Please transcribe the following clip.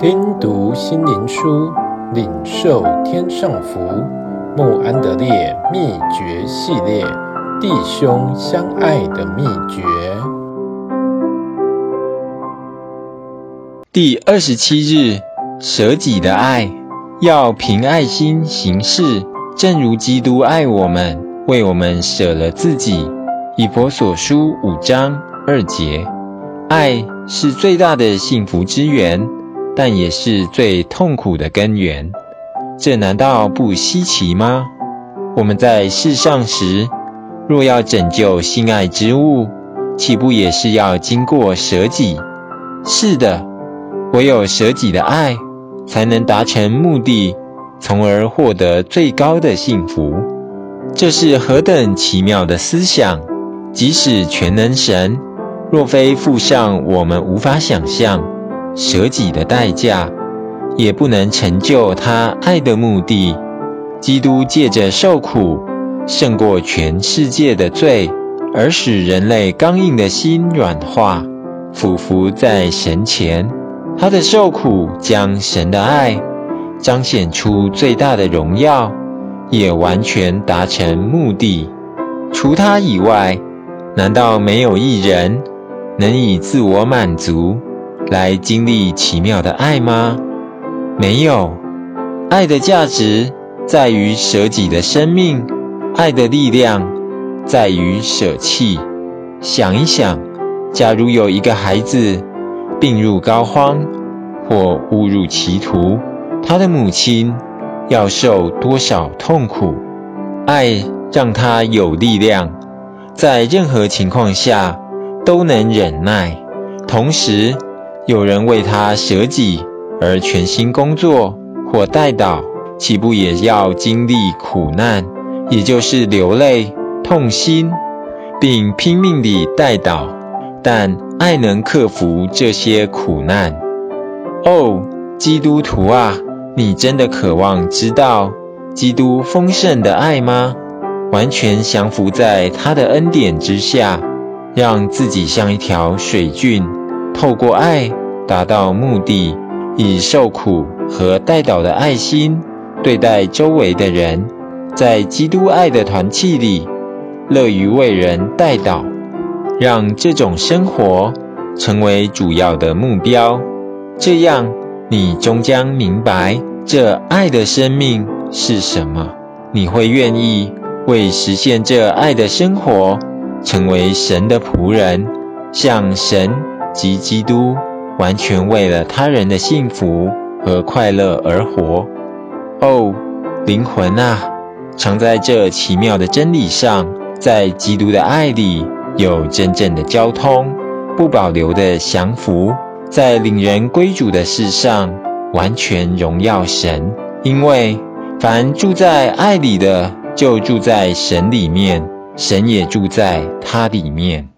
听读心灵书，领受天上福。穆安德烈秘诀系列：弟兄相爱的秘诀。第二十七日，舍己的爱，要凭爱心行事，正如基督爱我们，为我们舍了自己。以弗所书五章二节，爱是最大的幸福之源。但也是最痛苦的根源，这难道不稀奇吗？我们在世上时，若要拯救心爱之物，岂不也是要经过舍己？是的，唯有舍己的爱，才能达成目的，从而获得最高的幸福。这是何等奇妙的思想！即使全能神，若非附上我们无法想象。舍己的代价，也不能成就他爱的目的。基督借着受苦，胜过全世界的罪，而使人类刚硬的心软化，俯伏在神前。他的受苦将神的爱彰显出最大的荣耀，也完全达成目的。除他以外，难道没有一人能以自我满足？来经历奇妙的爱吗？没有，爱的价值在于舍己的生命，爱的力量在于舍弃。想一想，假如有一个孩子病入膏肓或误入歧途，他的母亲要受多少痛苦？爱让他有力量，在任何情况下都能忍耐，同时，有人为他舍己而全心工作或代祷，岂不也要经历苦难，也就是流泪、痛心，并拼命地代祷？但爱能克服这些苦难。哦，基督徒啊，你真的渴望知道基督丰盛的爱吗？完全降服在他的恩典之下，让自己像一条水圳，透过爱。达到目的，以受苦和代祷的爱心对待周围的人，在基督爱的团契里，乐于为人代祷，让这种生活成为主要的目标。这样，你终将明白这爱的生命是什么。你会愿意为实现这爱的生活，成为神的仆人，像神及基督。完全为了他人的幸福和快乐而活。哦，灵魂啊，常在这奇妙的真理上，在基督的爱里有真正的交通，不保留的降服，在领人归主的事上完全荣耀神。因为凡住在爱里的，就住在神里面，神也住在他里面。